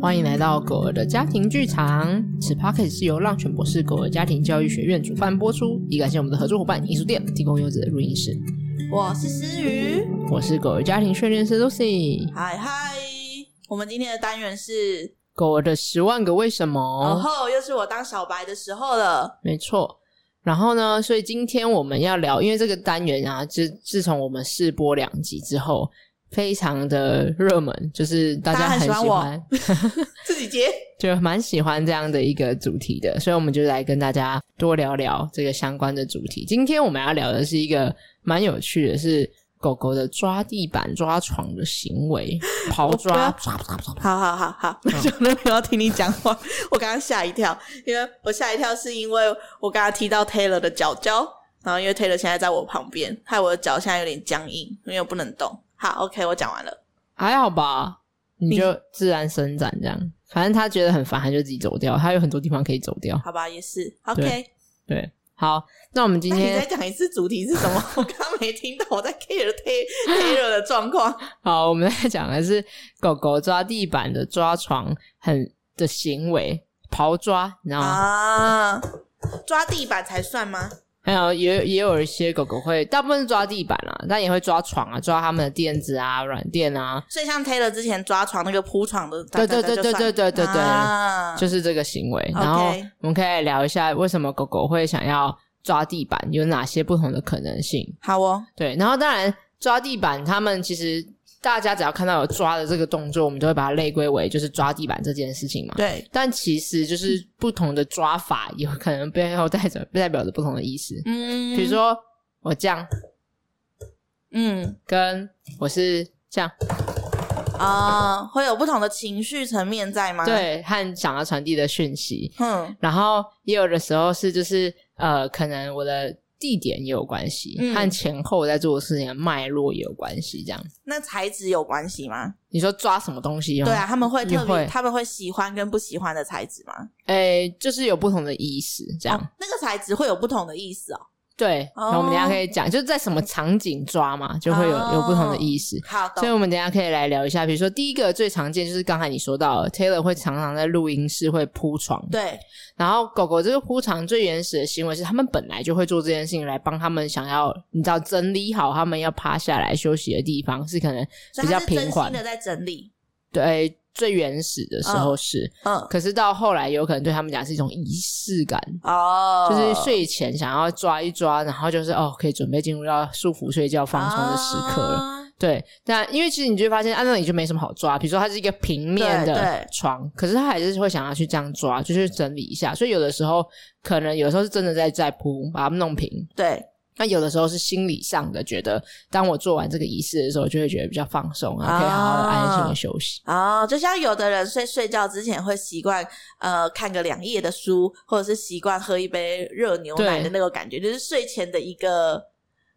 欢迎来到狗儿的家庭剧场。此 podcast 是由浪犬博士狗儿家庭教育学院主办播出，以感谢我们的合作伙伴艺术店提供优质的录音室。我是思雨，我是狗儿家庭训练师 Lucy。嗨嗨，我们今天的单元是狗儿的十万个为什么。然后又是我当小白的时候了，没错。然后呢，所以今天我们要聊，因为这个单元啊，自自从我们试播两集之后。非常的热门，就是大家很喜欢，自己接，就蛮喜欢这样的一个主题的，所以我们就来跟大家多聊聊这个相关的主题。今天我们要聊的是一个蛮有趣的，是狗狗的抓地板、抓床的行为，刨抓，抓抓抓。好好好好，我真的没有听你讲话，我刚刚吓一跳，因为我吓一跳是因为我刚刚踢到 Taylor 的脚脚，然后因为 Taylor 现在在我旁边，害我的脚现在有点僵硬，因为我不能动。好，OK，我讲完了，还好吧？你就自然伸展这样，反正他觉得很烦，他就自己走掉。他有很多地方可以走掉，好吧？也是，OK，对，对，好，那我们今天你再讲一次主题是什么？我刚刚没听到，我在 care Taylor 的状况。好，我们在讲的是狗狗抓地板的、抓床很的行为，刨抓，你知道吗？啊，抓地板才算吗？还有也也有一些狗狗会，大部分是抓地板啊，但也会抓床啊，抓他们的垫子啊、软垫啊。所以像 Taylor 之前抓床那个铺床的，对对对对对对对对，啊、就是这个行为。然后我们可以聊一下为什么狗狗会想要抓地板，有哪些不同的可能性？好哦，对，然后当然抓地板，他们其实。大家只要看到有抓的这个动作，我们就会把它类归为就是抓地板这件事情嘛。对。但其实就是不同的抓法，有可能背后带着代表着不同的意思。嗯。比如说我这样，嗯，跟我是这样，啊，会有不同的情绪层面在吗？对，和想要传递的讯息。嗯。然后也有的时候是就是呃，可能我的。地点也有关系，嗯、和前后在做的事情的脉络也有关系，这样。那材质有关系吗？你说抓什么东西？对啊，他们会特别，他们会喜欢跟不喜欢的材质吗？诶，就是有不同的意思，这样。哦、那个材质会有不同的意思哦。对，然后我们等一下可以讲，就是在什么场景抓嘛，就会有有不同的意思。好，所以我们等一下可以来聊一下，比如说第一个最常见就是刚才你说到，Taylor 会常常在录音室会铺床。对，然后狗狗这个铺床最原始的行为是，他们本来就会做这件事情来帮他们想要，你知道整理好他们要趴下来休息的地方，是可能比较平缓的在整理。对。最原始的时候是，嗯，嗯，可是到后来有可能对他们讲是一种仪式感哦，就是睡前想要抓一抓，然后就是哦，可以准备进入到舒服睡觉放松的时刻了。啊、对，但因为其实你就会发现，按、啊、那里就没什么好抓。比如说它是一个平面的床，可是他还是会想要去这样抓，就去整理一下。所以有的时候可能有的时候是真的在在铺，把它们弄平。对。那有的时候是心理上的，觉得当我做完这个仪式的时候，就会觉得比较放松，然后可以好好的安心的休息。哦，就像有的人睡睡觉之前会习惯呃看个两页的书，或者是习惯喝一杯热牛奶的那个感觉，就是睡前的一个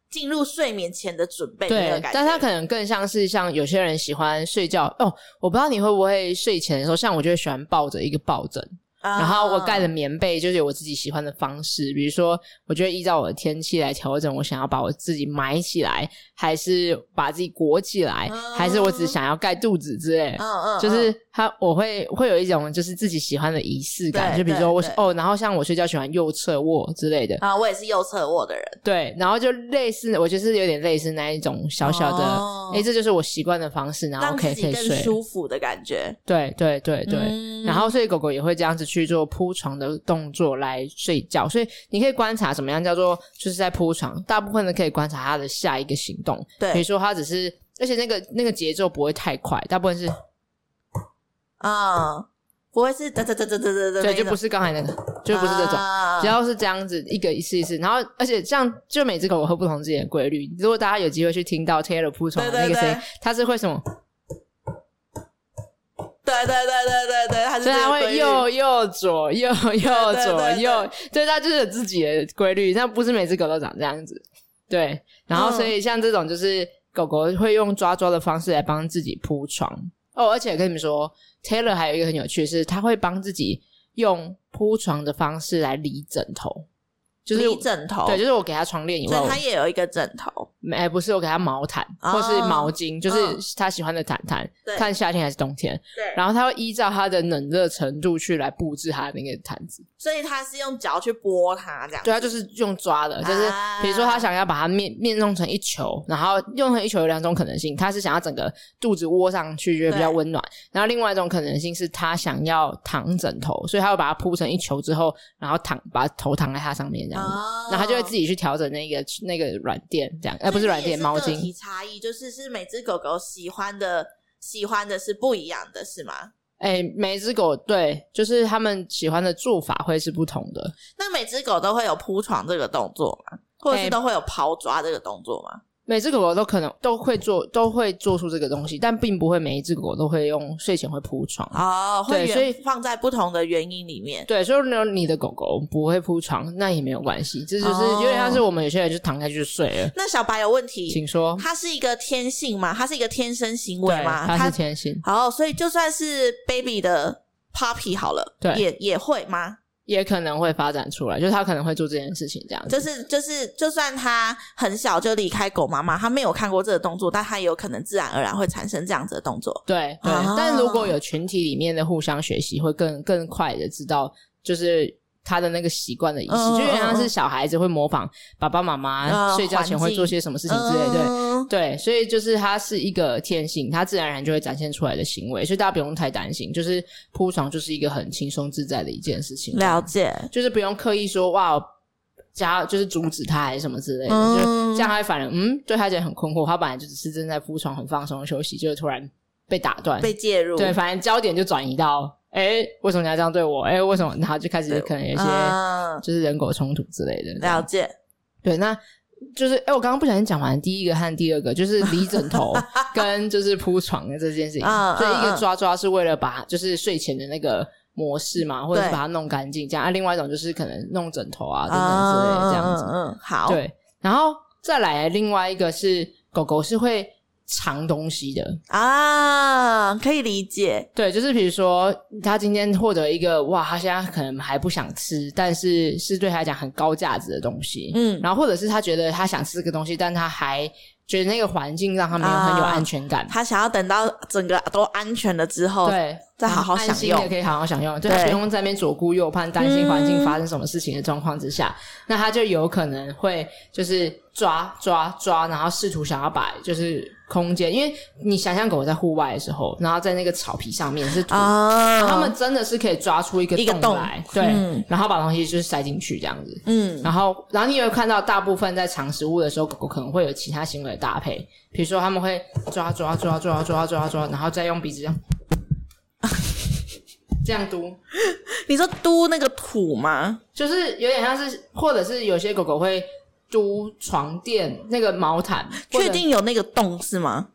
进入睡眠前的准备的那个感觉。对，但他可能更像是像有些人喜欢睡觉哦，我不知道你会不会睡前的时候，像我就会喜欢抱着一个抱枕。然后我盖的棉被就是有我自己喜欢的方式，比如说，我就会依照我的天气来调整，我想要把我自己埋起来，还是把自己裹起来，还是我只想要盖肚子之类，嗯嗯，就是。他我会会有一种就是自己喜欢的仪式感，就比如说我哦，然后像我睡觉喜欢右侧卧之类的啊，我也是右侧卧的人，对，然后就类似，我就是有点类似那一种小小的，哎，这就是我习惯的方式，然后可以可以睡舒服的感觉，对对对对，然后所以狗狗也会这样子去做铺床的动作来睡觉，所以你可以观察怎么样叫做就是在铺床，大部分的可以观察它的下一个行动，对，比如说它只是，而且那个那个节奏不会太快，大部分是。啊，不会是哒哒哒哒哒哒哒，对，就不是刚才那个，就不是这种，只要是这样子一个一次一次，然后而且像就每只狗狗会不同自己的规律。如果大家有机会去听到 Taylor 铺床的那个声音，它是会什么？对对对对对对，它是它会右右左右右左右，对，它就是有自己的规律，但不是每只狗都长这样子。对，然后所以像这种就是狗狗会用抓抓的方式来帮自己铺床哦，而且跟你们说。Taylor 还有一个很有趣是，他会帮自己用铺床的方式来理枕头就是离枕头，对，就是我给他床垫以外，所以他也有一个枕头。没，不是我给他毛毯、哦、或是毛巾，就是他喜欢的毯毯。看夏天还是冬天。对，然后他会依照他的冷热程度去来布置他的那个毯子。所以他是用脚去拨它，这样。对，他就是用抓的，就是比如说他想要把它面面弄成一球，然后用成一球有两种可能性，他是想要整个肚子窝上去，觉得比较温暖。然后另外一种可能性是他想要躺枕头，所以他会把它铺成一球之后，然后躺把头躺在它上面这样子，哦、然后他就会自己去调整那个那个软垫这样。不是软垫，毛巾。差异就是是每只狗狗喜欢的喜欢的是不一样的，是吗？哎、欸，每只狗对，就是他们喜欢的做法会是不同的。那每只狗都会有铺床这个动作吗？或者是都会有刨抓这个动作吗？欸每只狗狗都可能都会做，都会做出这个东西，但并不会每一只狗狗都会用睡前会铺床哦。对，所以放在不同的原因里面。对，所以呢，你的狗狗不会铺床，那也没有关系，这就是有点像是我们有些人就躺下去就睡了。那小白有问题，请说。它是一个天性吗？它是一个天生行为吗？它是天性。好，所以就算是 baby 的 puppy 好了，对，也也会吗？也可能会发展出来，就是他可能会做这件事情，这样子。就是就是，就算他很小就离开狗妈妈，他没有看过这个动作，但他也有可能自然而然会产生这样子的动作。对对，哦、但如果有群体里面的互相学习，会更更快的知道，就是。他的那个习惯的仪式，嗯、就原来是小孩子会模仿爸爸妈妈睡觉前会做些什么事情之类，嗯、对对，所以就是他是一个天性，他自然而然就会展现出来的行为，所以大家不用太担心，就是铺床就是一个很轻松自在的一件事情。了解，就是不用刻意说哇加就是阻止他还是什么之类的，嗯、就这样他会反而嗯对他觉得很困惑，他本来就只是正在铺床很放松休息，就突然被打断。被介入，对，反正焦点就转移到。哎，为什么你要这样对我？哎，为什么？然后就开始可能有一些就是人狗冲突之类的。了解，对，那就是哎，我刚刚不小心讲完第一个和第二个，就是离枕头 跟就是铺床的这件事情。所以一个抓抓是为了把就是睡前的那个模式嘛，或者是把它弄干净这样。啊，另外一种就是可能弄枕头啊等等之类的这样子。嗯，好。对，然后再来另外一个是狗狗是会。藏东西的啊，可以理解。对，就是比如说，他今天获得一个哇，他现在可能还不想吃，但是是对他来讲很高价值的东西。嗯，然后或者是他觉得他想吃这个东西，但他还觉得那个环境让他没有很有安全感。啊，他想要等到整个都安全了之后，对。再好好享用，也可以好好享用，对，不用在那边左顾右盼，担心环境发生什么事情的状况之下，嗯、那他就有可能会就是抓抓抓，然后试图想要把就是空间，因为你想象狗在户外的时候，然后在那个草皮上面是土，哦、他们真的是可以抓出一个洞来，洞对，嗯、然后把东西就是塞进去这样子，嗯，然后然后你也会看到大部分在藏食物的时候，狗狗可能会有其他行为的搭配，比如说他们会抓抓抓抓抓抓抓，然后再用鼻子这样。这样嘟，你说嘟那个土吗？就是有点像是，或者是有些狗狗会嘟床垫那个毛毯，确定有那个洞是吗？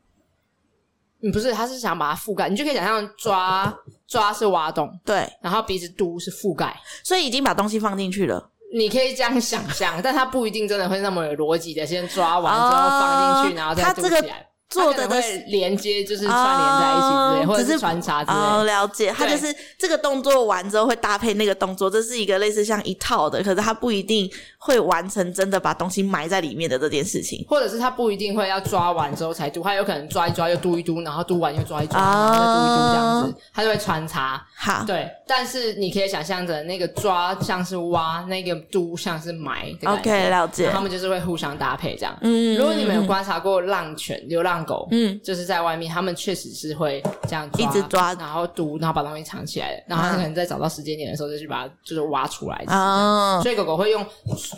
嗯，不是，他是想把它覆盖，你就可以想象抓抓是挖洞，对，然后鼻子嘟是覆盖，所以已经把东西放进去了。你可以这样想象，但它不一定真的会那么有逻辑的，先抓完之后放进去，哦、然后再嘟起来。做的会连接，就是串联在一起之类，或者是穿插之类。哦，了解。它就是这个动作完之后会搭配那个动作，这是一个类似像一套的，可是它不一定会完成真的把东西埋在里面的这件事情。或者是它不一定会要抓完之后才嘟，它有可能抓一抓又嘟一嘟，然后嘟完又抓一抓，然后再嘟一嘟这样子，它就会穿插。好，对。但是你可以想象着那个抓像是挖，那个嘟像是埋。OK，了解。他们就是会互相搭配这样。嗯。如果你们有观察过浪犬、流浪狗，嗯，就是在外面，他们确实是会这样抓，一直抓，然后嘟，然后把东西藏起来，然后他可能在找到时间点的时候，就去把它就是挖出来。哦，所以狗狗会用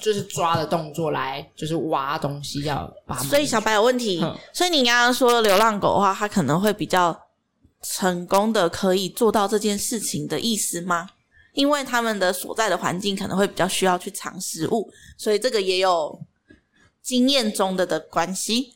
就是抓的动作来就是挖东西，要把。所以小白有问题，嗯、所以你刚刚说流浪狗的话，它可能会比较成功的可以做到这件事情的意思吗？因为他们的所在的环境可能会比较需要去藏食物，所以这个也有经验中的的关系。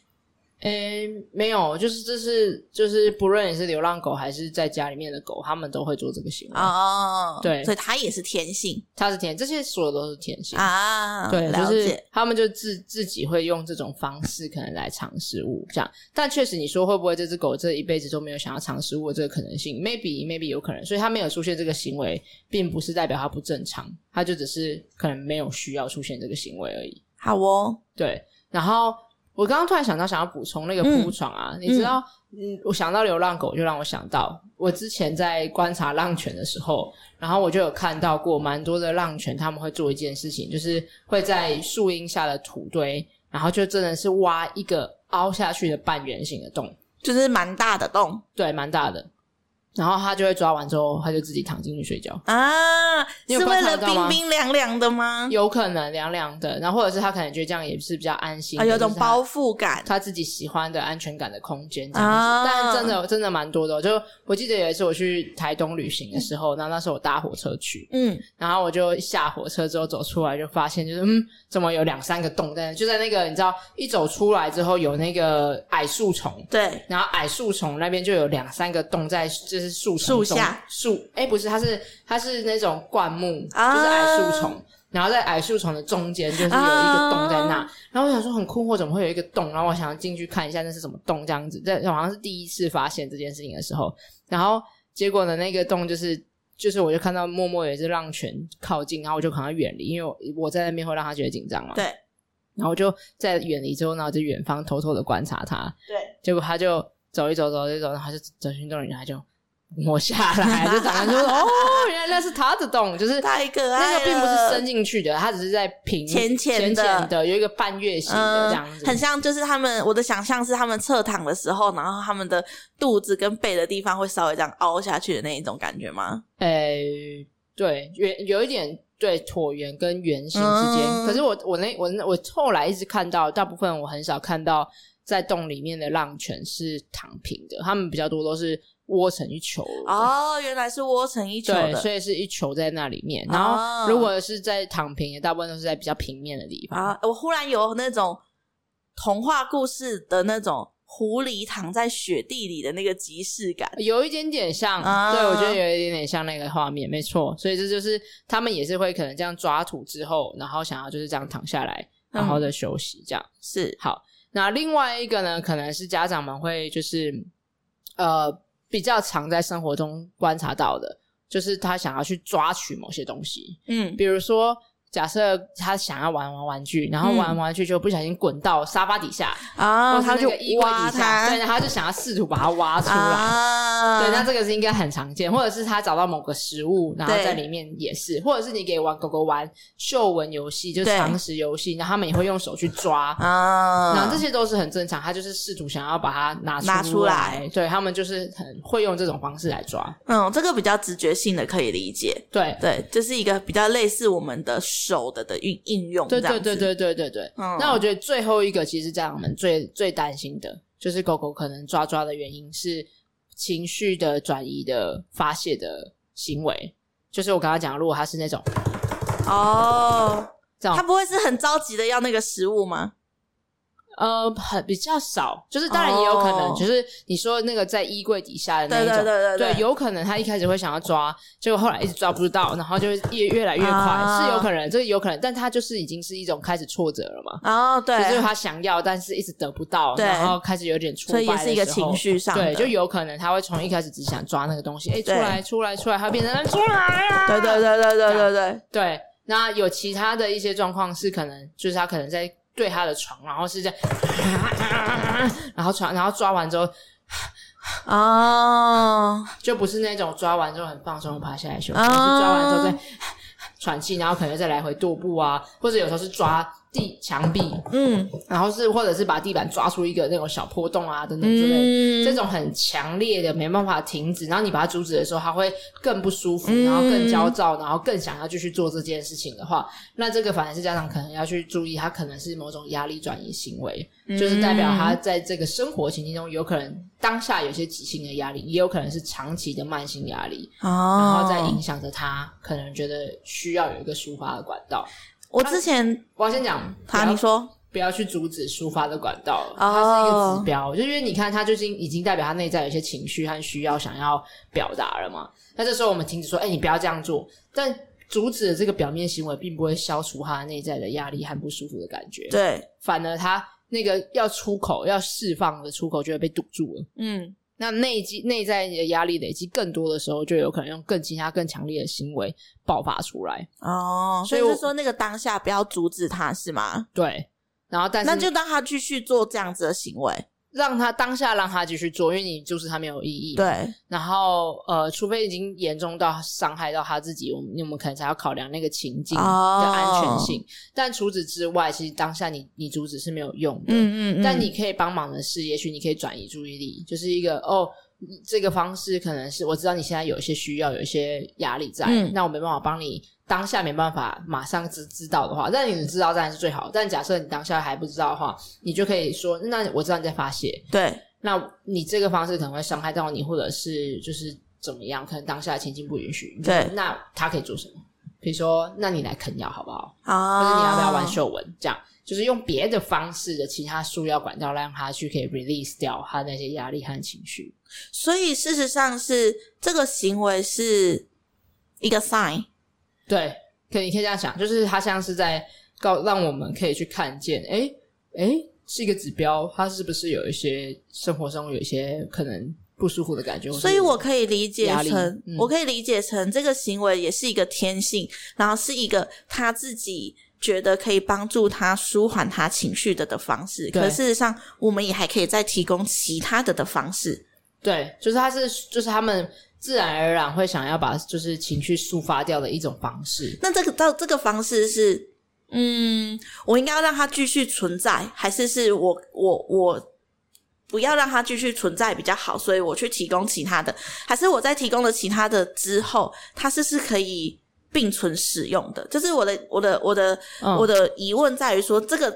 诶，没有，就是这是就是不论你是流浪狗还是在家里面的狗，他们都会做这个行为哦。对，所以它也是天性，它是天，这些所有都是天性啊。对，就是他们就自自己会用这种方式可能来尝食物这样。但确实，你说会不会这只狗这一辈子都没有想要尝食物的这个可能性？Maybe maybe 有可能，所以它没有出现这个行为，并不是代表它不正常，它就只是可能没有需要出现这个行为而已。好哦，对，然后。我刚刚突然想到，想要补充那个铺床啊，嗯、你知道，嗯，我想到流浪狗，就让我想到我之前在观察浪犬的时候，然后我就有看到过蛮多的浪犬，他们会做一件事情，就是会在树荫下的土堆，然后就真的是挖一个凹下去的半圆形的洞，就是蛮大的洞，对，蛮大的。然后他就会抓完之后，他就自己躺进去睡觉。啊，是为了冰冰凉凉的吗？有可能凉凉的，然后或者是他可能觉得这样也是比较安心，啊，有种包覆感，他自己喜欢的安全感的空间这样子。啊，但真的真的蛮多的，就我记得有一次我去台东旅行的时候，然后那时候我搭火车去，嗯，然后我就下火车之后走出来就发现，就是嗯，怎么有两三个洞在，就在那个你知道一走出来之后有那个矮树丛，对，然后矮树丛那边就有两三个洞在，就是。是树树下树，哎，不是，它是它是那种灌木，啊、就是矮树丛，然后在矮树丛的中间就是有一个洞在那，啊、然后我想说很困惑，怎么会有一个洞？然后我想要进去看一下那是什么洞，这样子，这好像是第一次发现这件事情的时候，然后结果呢，那个洞就是就是我就看到默默有一只浪犬靠近，然后我就赶快远离，因为我我在那边会让他觉得紧张嘛，对，然后我就在远离之后，然后就远方偷偷的观察他，对，结果他就走一走走一走，然后就走进洞里，然后就。摸下来就长得就说 哦，原来那是他的洞，就是太可爱了。那个并不是伸进去的，它只是在平浅浅的，的有一个半月形的这样子，嗯，很像就是他们。我的想象是他们侧躺的时候，然后他们的肚子跟背的地方会稍微这样凹下去的那一种感觉吗？诶、欸，对，圆有一点对椭圆跟圆形之间。嗯、可是我我那我我后来一直看到，大部分我很少看到在洞里面的浪犬是躺平的，他们比较多都是。窝成一球哦，原来是窝成一球的，对，所以是一球在那里面。然后如果是在躺平，也大部分都是在比较平面的地方。啊，我忽然有那种童话故事的那种狐狸躺在雪地里的那个即视感，有一点点像。啊、对，我觉得有一点点像那个画面，没错。所以这就是他们也是会可能这样抓土之后，然后想要就是这样躺下来，然后的休息，这样、嗯、是好。那另外一个呢，可能是家长们会就是呃。比较常在生活中观察到的，就是他想要去抓取某些东西，嗯，比如说。假设他想要玩玩玩具，然后玩玩具就不小心滚到沙发底下啊，他就衣柜底下，对，然后他就想要试图把它挖出来，啊、对，那这个是应该很常见，或者是他找到某个食物，然后在里面也是，或者是你给玩狗狗玩嗅闻游戏，就是尝食游戏，然后他们也会用手去抓。啊，然后这些都是很正常，他就是试图想要把它拿出出来。对，他们就是很会用这种方式来抓，嗯，这个比较直觉性的可以理解，对。对，这、就是一个比较类似我们的。手的的运应用，对对对对对对对。嗯，那我觉得最后一个其实家长们最最担心的，就是狗狗可能抓抓的原因是情绪的转移的发泄的行为。就是我刚刚讲，如果它是那种哦，这样，它不会是很着急的要那个食物吗？呃，很比较少，就是当然也有可能，oh. 就是你说那个在衣柜底下的那一种，对对对对，对，有可能他一开始会想要抓，结果后来一直抓不到，然后就越越来越快，oh. 是有可能，这个有可能，但他就是已经是一种开始挫折了嘛，哦，oh, 对，就是他想要，但是一直得不到，然后开始有点挫所以也是一个情绪上，对，就有可能他会从一开始只想抓那个东西，哎，出来出来出来，他变成出来啊，对对对对对对对对，那有其他的一些状况是可能，就是他可能在。对他的床，然后是这样，然后床，然后抓完之后，哦，就不是那种抓完之后很放松爬下来休息，是抓完之后再喘气，然后可能再来回踱步啊，或者有时候是抓。地墙壁，嗯，然后是或者是把地板抓出一个那种小破洞啊，等等之类，嗯、这种很强烈的没办法停止，然后你把它阻止的时候，它会更不舒服，然后更焦躁，然后更想要继续做这件事情的话，那这个反而是家长可能要去注意，他可能是某种压力转移行为，嗯、就是代表他在这个生活情境中有可能当下有些急性的压力，也有可能是长期的慢性压力，哦，然后在影响着他可能觉得需要有一个抒发的管道。我之前，我要先讲，好，你说，不要去阻止抒发的管道了，它是一个指标。Oh. 就因为你看，它最近已经代表它内在有一些情绪和需要想要表达了嘛。那这时候我们停止说，哎、欸，你不要这样做。但阻止的这个表面行为，并不会消除他内在的压力和不舒服的感觉。对，反而他那个要出口、要释放的出口就会被堵住了。嗯。那内积内在的压力累积更多的时候，就有可能用更其他更强烈的行为爆发出来。哦，所以是说那个当下不要阻止他是吗？对，然后但是那就让他继续做这样子的行为。让他当下让他继续做，因为你就是他没有意义。对，然后呃，除非已经严重到伤害到他自己，我们我们可能才要考量那个情境的安全性。Oh. 但除此之外，其实当下你你阻止是没有用的。嗯嗯嗯。但你可以帮忙的是，也许你可以转移注意力，就是一个哦，这个方式可能是我知道你现在有一些需要，有一些压力在，嗯、那我没办法帮你。当下没办法马上知知道的话，但你知道当然是最好。但假设你当下还不知道的话，你就可以说：“那我知道你在发泄。”对，那你这个方式可能会伤害到你，或者是就是怎么样？可能当下的情境不允许。对，那他可以做什么？比如说，那你来啃药好不好？啊，或者你要不要玩嗅闻？这样就是用别的方式的其他输药管道，让他去可以 release 掉他那些压力和情绪。所以事实上是这个行为是一个 sign。对，可以你可以这样想，就是他像是在告让我们可以去看见，诶诶是一个指标，他是不是有一些生活中有一些可能不舒服的感觉？所以我可以理解成，嗯、我可以理解成这个行为也是一个天性，然后是一个他自己觉得可以帮助他舒缓他情绪的的方式。可事实上，我们也还可以再提供其他的的方式。对，就是他是就是他们。自然而然会想要把就是情绪抒发掉的一种方式。那这个到这个方式是，嗯，我应该要让它继续存在，还是是我我我不要让它继续存在比较好？所以我去提供其他的，还是我在提供了其他的之后，它是是可以并存使用的？就是我的我的我的、嗯、我的疑问在于说这个。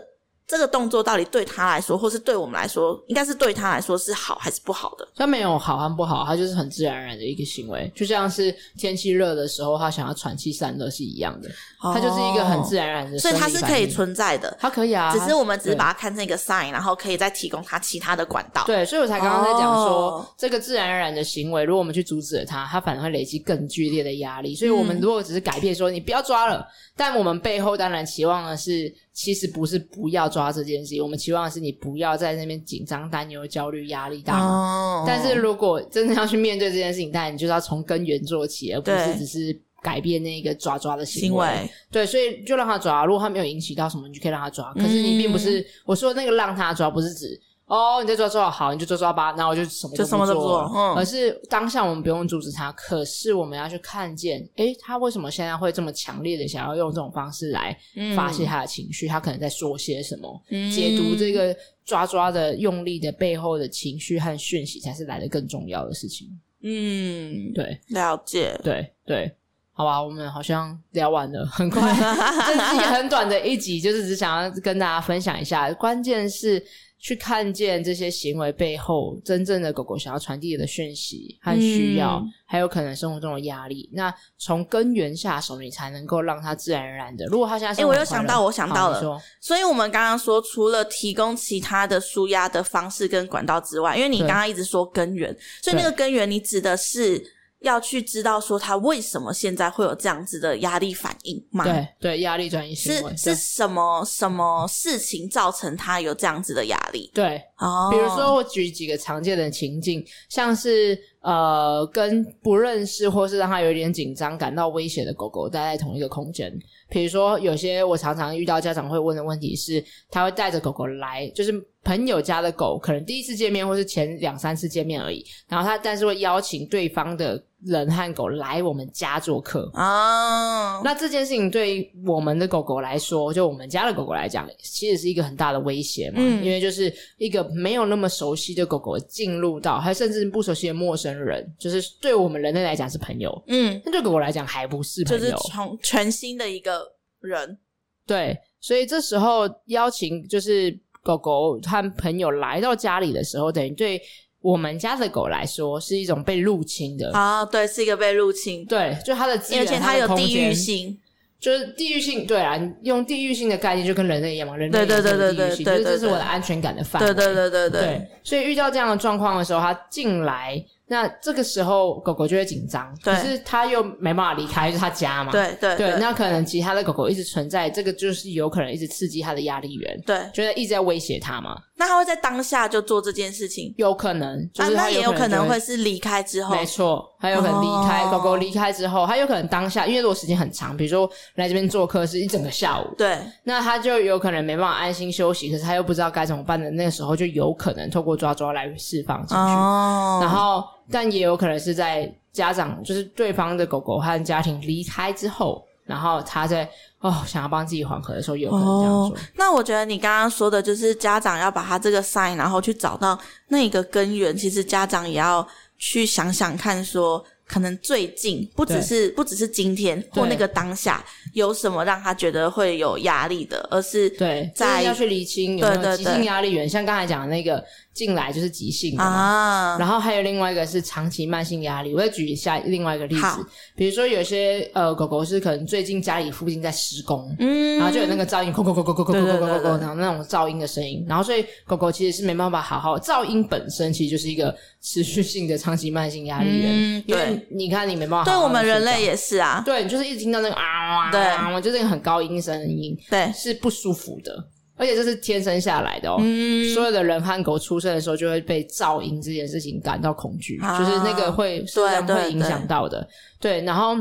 这个动作到底对他来说，或是对我们来说，应该是对他来说是好还是不好的？他没有好和不好，他就是很自然而然的一个行为，就像是天气热的时候，他想要喘气散热是一样的，它就是一个很自然而然的，所以它是可以存在的，它可以啊，只是我们只是把它看成一个 sign，然后可以再提供它其他的管道。对，所以我才刚刚在讲说，哦、这个自然而然的行为，如果我们去阻止了它，它反而会累积更剧烈的压力。所以我们如果只是改变说，你不要抓了，但我们背后当然期望的是。其实不是不要抓这件事情，我们期望的是你不要在那边紧张、担忧、焦虑、压力大。哦。但是如果真的要去面对这件事情，当然你就是要从根源做起，而不是只是改变那个抓抓的行为。行为。对，所以就让他抓。如果他没有引起到什么，你就可以让他抓。可是你并不是、嗯、我说那个让他抓，不是指。哦，你在抓抓好，你就抓抓吧，那我就什么都做，就什么都不做。嗯，而是当下我们不用阻止他，可是我们要去看见，诶，他为什么现在会这么强烈的想要用这种方式来发泄他的情绪？嗯、他可能在说些什么？嗯、解读这个抓抓的用力的背后的情绪和讯息，才是来的更重要的事情。嗯，对，了解，对对，好吧，我们好像聊完了，很快，这是一个很短的一集，就是只想要跟大家分享一下，关键是。去看见这些行为背后真正的狗狗想要传递的讯息和需要，嗯、还有可能生活中的压力。那从根源下手，你才能够让它自然而然的。如果它现在，哎、欸，我又想到，我想到了。所以，我们刚刚说，除了提供其他的舒压的方式跟管道之外，因为你刚刚一直说根源，所以那个根源，你指的是。要去知道说他为什么现在会有这样子的压力反应吗？对对，压力转移是是什么什么事情造成他有这样子的压力？对，哦，比如说我举几个常见的情境，像是。呃，跟不认识或是让他有点紧张、感到威胁的狗狗待在同一个空间。比如说，有些我常常遇到家长会问的问题是，他会带着狗狗来，就是朋友家的狗，可能第一次见面或是前两三次见面而已。然后他但是会邀请对方的人和狗来我们家做客啊。Oh. 那这件事情对我们的狗狗来说，就我们家的狗狗来讲，其实是一个很大的威胁嘛。嗯，因为就是一个没有那么熟悉的狗狗进入到，还甚至不熟悉的陌生人，就是对我们人类来讲是朋友，嗯，但对狗狗来讲还不是朋友，就是从全新的一个人，对，所以这时候邀请就是狗狗和朋友来到家里的时候，等于对我们家的狗来说是一种被入侵的啊，对，是一个被入侵，对，就它的资源，而且它有地域性。就是地域性，对啊，用地域性的概念就跟人类一样嘛，人类对对对对对，就是这是我的安全感的范围，对对对对对，所以遇到这样的状况的时候，它进来。那这个时候狗狗就会紧张，可是它又没办法离开，就是它家嘛。对对对，那可能其他的狗狗一直存在，这个就是有可能一直刺激它的压力源，对，觉得一直在威胁它嘛。那他会在当下就做这件事情？有可能，就是它也有可能会是离开之后，没错，它有可能离开狗狗离开之后，它有可能当下，因为如果时间很长，比如说来这边做客是一整个下午，对，那他就有可能没办法安心休息，可是他又不知道该怎么办的，那个时候就有可能透过抓抓来释放情绪，然后。但也有可能是在家长，就是对方的狗狗和家庭离开之后，然后他在哦想要帮自己缓和的时候，有可能这样做。哦，那我觉得你刚刚说的就是家长要把他这个 sign，然后去找到那个根源。其实家长也要去想想看，说可能最近不只是不只是今天或那个当下有什么让他觉得会有压力的，而是对在要去厘清有没有急性压力源，像刚才讲的那个。进来就是急性的嘛，啊，然后还有另外一个是长期慢性压力。我再举一下另外一个例子，比如说有些呃狗狗是可能最近家里附近在施工，嗯，然后就有那个噪音，然后那种噪音的声音，然后所以狗狗其实是没办法好好，噪音本身其实就是一个持续性的长期慢性压力源，嗯，因为你看你没办法好好，对我们人类也是啊，对，你就是一直听到那个啊，对，就是那个很高音声音，对，是不舒服的。而且这是天生下来的哦，嗯、所有的人和狗出生的时候就会被噪音这件事情感到恐惧，啊、就是那个会实际上会影响到的。对，对，对，对，然后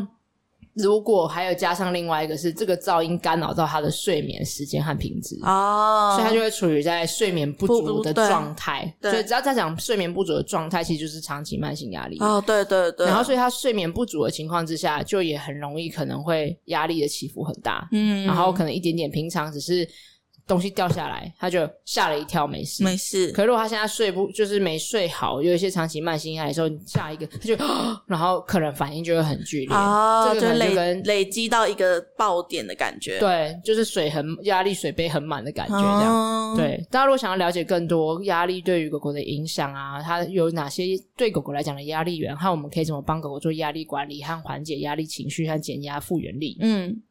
如果还有加上另外一个是这个噪音干扰到他的睡眠时间和品质哦，所以他就会处于在睡眠不足的状态。所以只要在讲睡眠不足的状态，其实就是长期慢性压力哦。对对对。然后所以他睡眠不足的情况之下，就也很容易可能会压力的起伏很大。嗯，然后可能一点点平常只是。东西掉下来，他就吓了一跳，没事，没事。可是如果他现在睡不，就是没睡好，有一些长期慢性压力的时候，下一个他就，然后可能反应就会很剧烈，哦，这个就累累积到一个爆点的感觉。对，就是水很压力，水杯很满的感觉，这样。哦、对，大家如果想要了解更多压力对于狗狗的影响啊，它有哪些对狗狗来讲的压力源，还有我们可以怎么帮狗狗做压力管理和缓解压力情绪和减压复原力？嗯。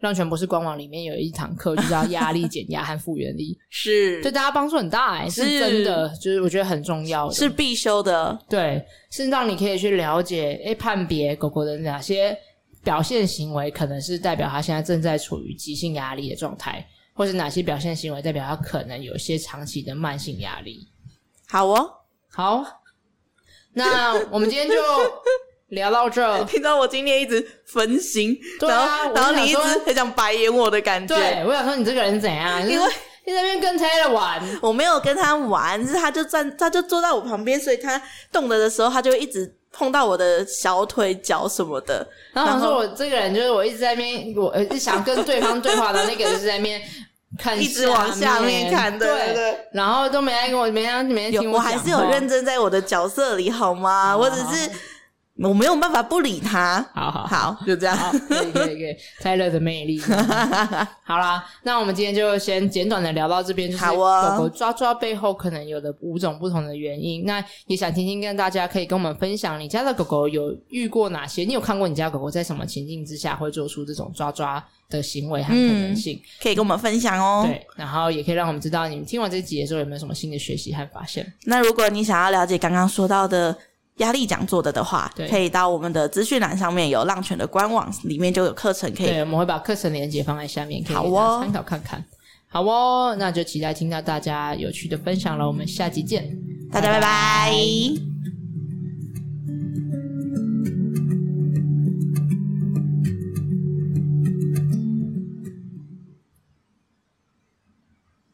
浪犬博士官网里面有一堂课，就叫压力减压和复原力，是对大家帮助很大，哎，是真的，就是我觉得很重要的，是必修的，对，是让你可以去了解，哎，判别狗狗的哪些表现行为可能是代表它现在正在处于急性压力的状态，或是哪些表现行为代表它可能有些长期的慢性压力。好哦，好，那我们今天就。聊到这，听到我今天一直分心，对啊，然后然后你一直很想白眼我的感觉。对，我想说你这个人怎样？因为你在那边跟 Taylor 玩，我没有跟他玩，是他就站，他就坐在我旁边，所以他动的的时候，他就一直碰到我的小腿、脚什么的。然后我说我这个人就是我一直在那边，我一直想跟对方对话的那个就是在那边看，一直往下面看，对对对，然后都没来跟我，没来没来听我。我还是有认真在我的角色里，好吗？我只是。我没有办法不理他，好好好，就这样，可以可以可以，泰勒 的魅力。好啦，那我们今天就先简短的聊到这边，就是狗狗抓抓背后可能有的五种不同的原因。那也想听听跟大家可以跟我们分享，你家的狗狗有遇过哪些？你有看过你家狗狗在什么情境之下会做出这种抓抓的行为和可能性？嗯、可以跟我们分享哦。对，然后也可以让我们知道你们听完这集的时候有没有什么新的学习和发现。那如果你想要了解刚刚说到的。压力讲座的的话，对可以到我们的资讯栏上面有浪犬的官网，里面就有课程可以。对，我们会把课程链接放在下面，可以参考看看。好哦，好哦，那就期待听到大家有趣的分享了。我们下集见，大家拜拜。拜拜。